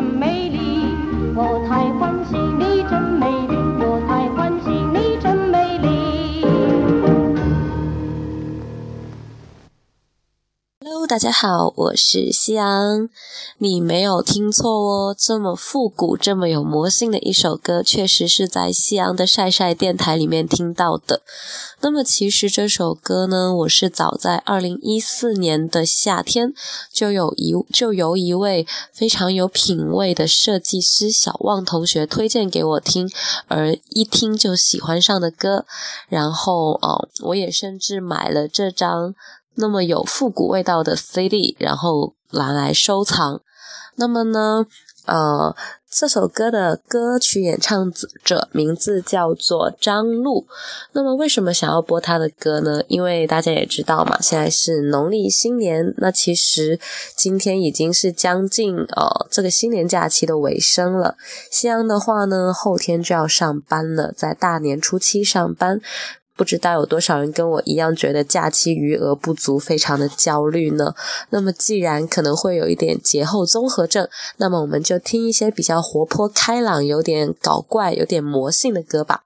美丽，我太欢喜。大家好，我是夕阳。你没有听错哦，这么复古、这么有魔性的一首歌，确实是在夕阳的晒晒电台里面听到的。那么，其实这首歌呢，我是早在二零一四年的夏天，就有一就由一位非常有品味的设计师小旺同学推荐给我听，而一听就喜欢上的歌。然后，哦，我也甚至买了这张。那么有复古味道的 CD，然后拿来收藏。那么呢，呃，这首歌的歌曲演唱者名字叫做张璐。那么为什么想要播他的歌呢？因为大家也知道嘛，现在是农历新年，那其实今天已经是将近呃这个新年假期的尾声了。西安的话呢，后天就要上班了，在大年初七上班。不知道有多少人跟我一样觉得假期余额不足，非常的焦虑呢？那么既然可能会有一点节后综合症，那么我们就听一些比较活泼开朗、有点搞怪、有点魔性的歌吧。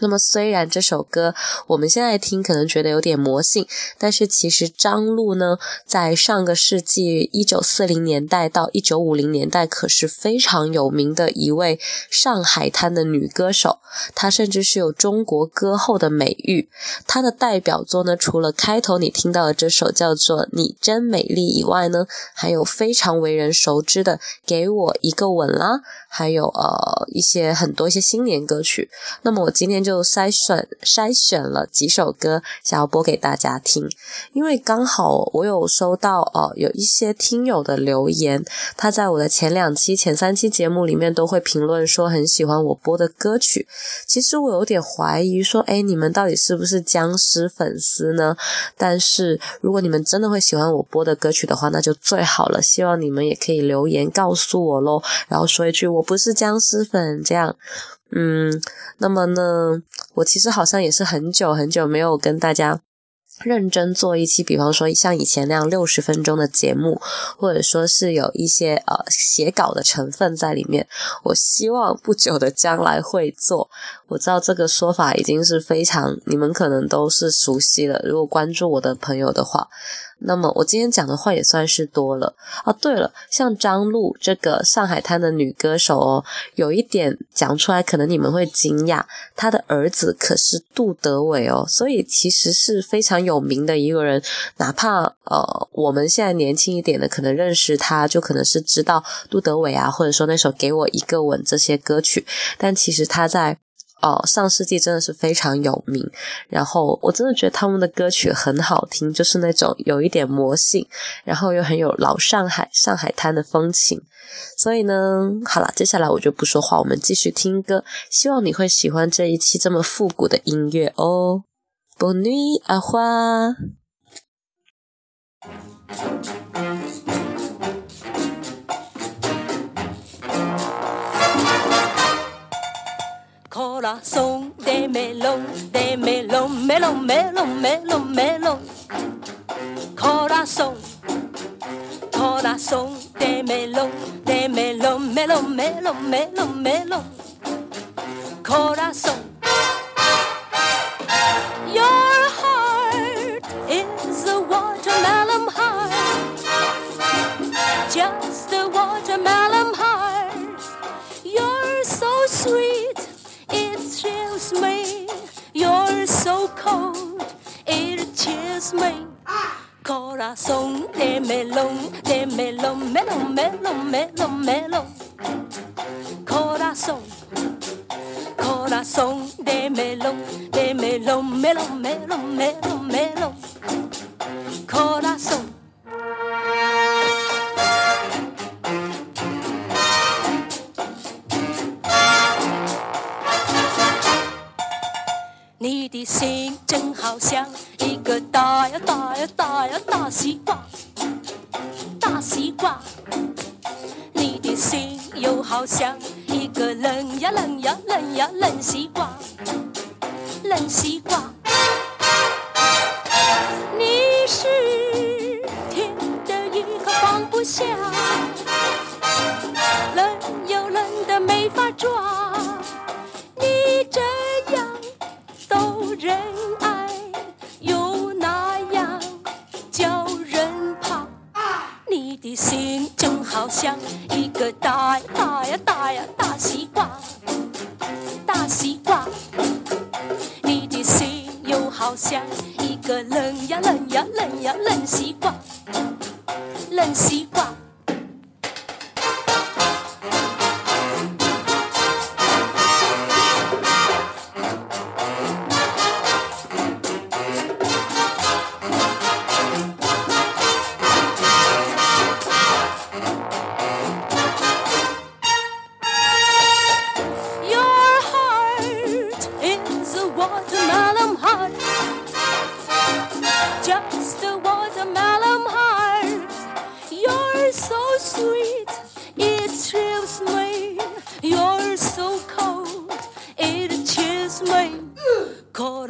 那么虽然这首歌我们现在听可能觉得有点魔性，但是其实张璐呢，在上个世纪一九四零年代到一九五零年代可是非常有名的一位上海滩的女歌手，她甚至是有中国歌后的美誉。她的代表作呢，除了开头你听到的这首叫做《你真美丽》以外呢，还有非常为人熟知的《给我一个吻》啦，还有呃一些很多一些新年歌曲。那么我今天。就筛选筛选了几首歌，想要播给大家听。因为刚好我有收到呃有一些听友的留言，他在我的前两期、前三期节目里面都会评论说很喜欢我播的歌曲。其实我有点怀疑说，哎，你们到底是不是僵尸粉丝呢？但是如果你们真的会喜欢我播的歌曲的话，那就最好了。希望你们也可以留言告诉我咯，然后说一句我不是僵尸粉这样。嗯，那么呢，我其实好像也是很久很久没有跟大家认真做一期，比方说像以前那样六十分钟的节目，或者说是有一些呃写稿的成分在里面。我希望不久的将来会做。我知道这个说法已经是非常，你们可能都是熟悉了。如果关注我的朋友的话，那么我今天讲的话也算是多了哦。对了，像张璐这个上海滩的女歌手哦，有一点讲出来可能你们会惊讶，她的儿子可是杜德伟哦，所以其实是非常有名的一个人。哪怕呃我们现在年轻一点的可能认识他，就可能是知道杜德伟啊，或者说那首《给我一个吻》这些歌曲，但其实他在。哦，上世纪真的是非常有名，然后我真的觉得他们的歌曲很好听，就是那种有一点魔性，然后又很有老上海上海滩的风情。所以呢，好了，接下来我就不说话，我们继续听歌。希望你会喜欢这一期这么复古的音乐哦。Bonne nuit，阿 Corazón de melón, de melón, melón, melón, melón, melón. Corazón, corazón de melón, de melón, melón, melón, melón, melón. Corazón. primero.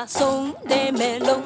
Corazón de melón,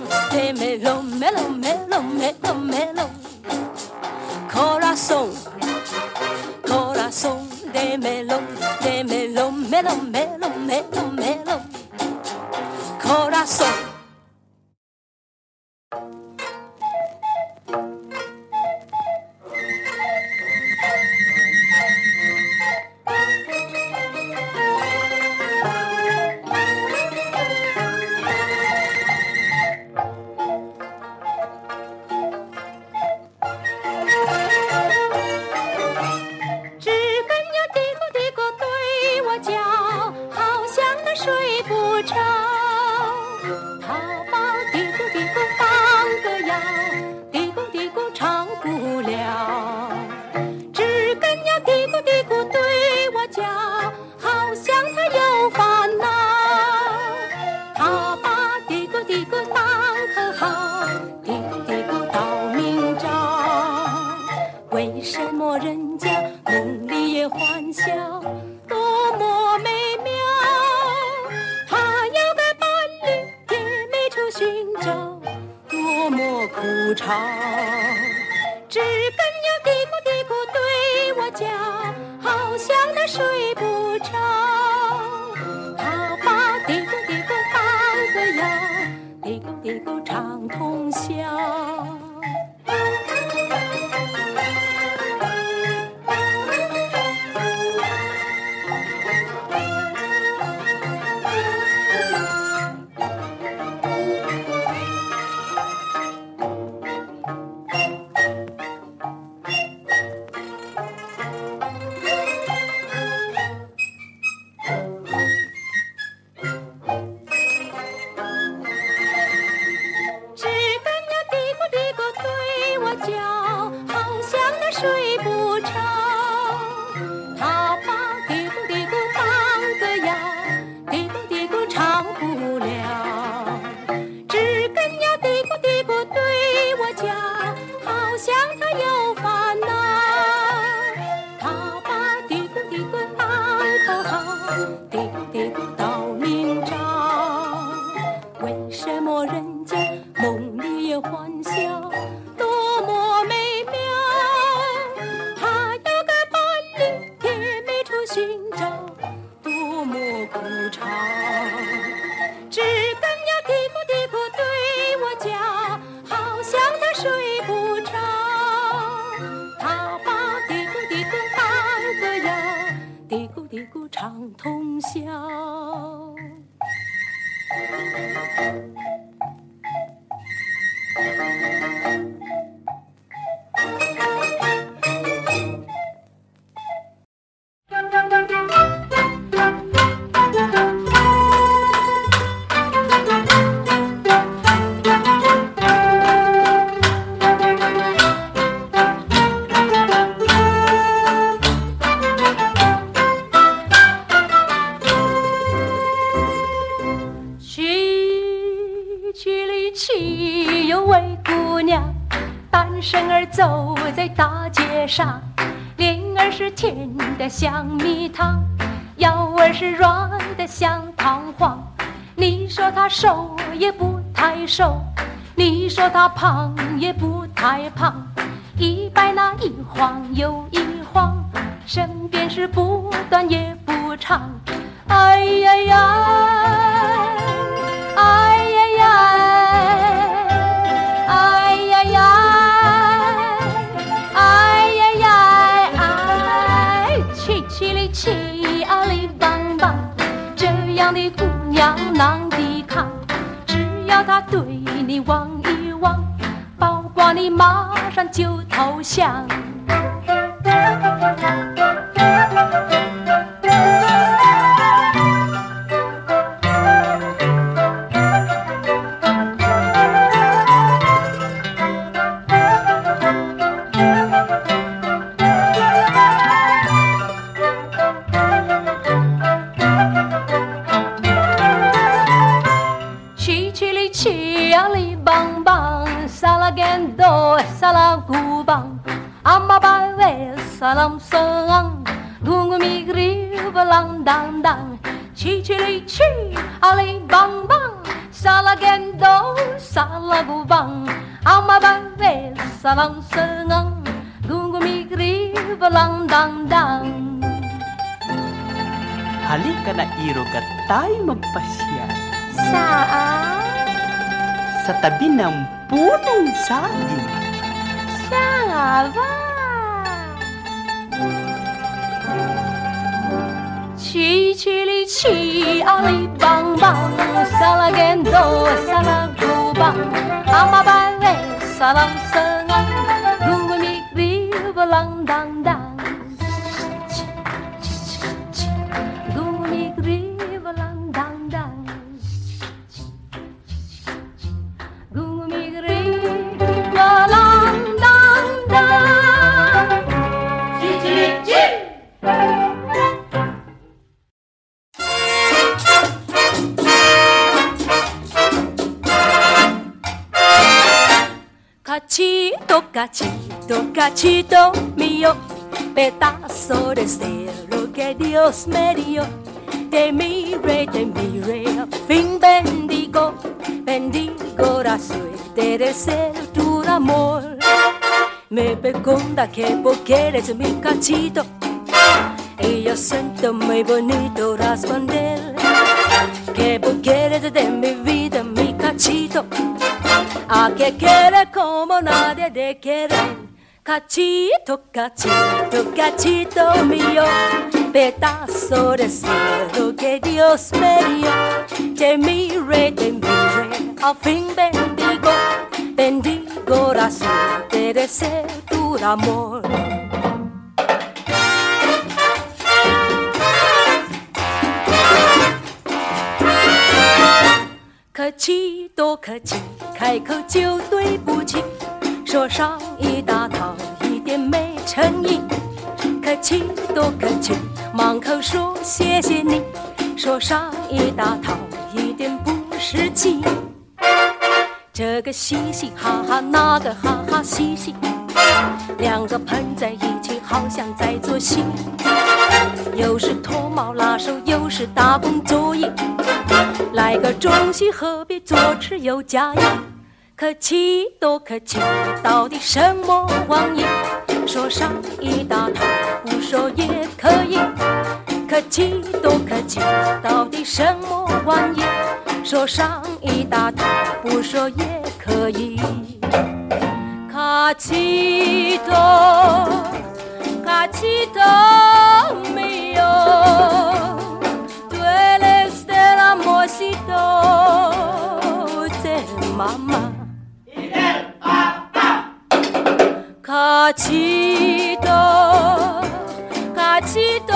छा 寻找。的像蜜糖，腰儿是软的像弹簧。你说他瘦也不太瘦，你说他胖也不太胖，一摆那一晃又一晃，身边是不短也不长。哎呀呀，要他对你望一望，包括你马上就投降。salam selang Dungu migri belang dang dang chi chi li chi ale bang bang Salah sala bu bang Ama babel salam sengang Dungu migri belang dang dang Halika na iro ka tayo magpasya Saan? Sa tabi ng punong saging Siya nga ba? 曲里曲啊里梆梆，萨拉 Cachito, cachito, cachito mío, pedazo de cielo que Dios me dio. Te mire, te mire, a fin bendigo, bendigo la suerte de ser tu amor. Me pregunta que por qué eres mi cachito, y yo siento muy bonito responder. Que porque eres de mi vida, mi cachito. Que quiere como nadie de quiere. Cachito, cachito, cachito mío, pedazo de cielo que Dios me dio. Te mire, te mire, al fin bendigo, bendigo la suerte de ser tu amor. “客气多客气，开口就对不起，说上一大套一点没诚意。客气多客气，满口说谢谢你，说上一大套一点不实际。这个嘻嘻哈哈，那个哈哈嘻嘻，两个碰在一起，好像在做戏。又是脱毛拉手，又是打工作业，来个中西合璧，左吃右加盐。客气多客气，到底什么玩意？说上一大套，不说也可以。客气多客气，到底什么玩意？说上一大套，不说也可以。卡奇多，卡奇多没有。どうぜママ勝ちと勝ちと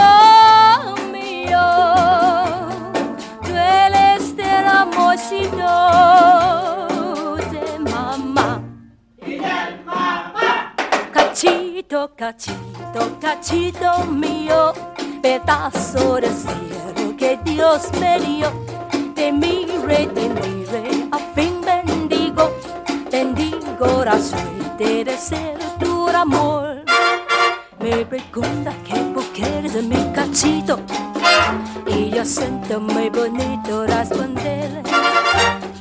みよ tú eres de la mossi dolce mamá cachito cachito cachito mío pedazo de cielo que Dios me dio Te mire, a fin bendigo, bendigo la suerte de ser tu amor. Me pregunta que por qué eres mi cachito, y yo siento muy bonito responderle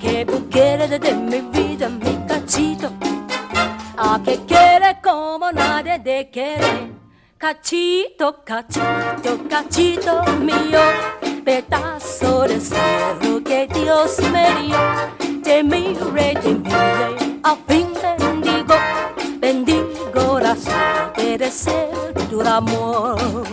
que por qué eres de mi vida mi cachito. A que quiere como nadie te quiere. Cachito, cachito, cachito mío, pedazo de cielo que Dios me dio. Te mire, te mire, a fin bendigo, bendigo la suerte de ser tu amor.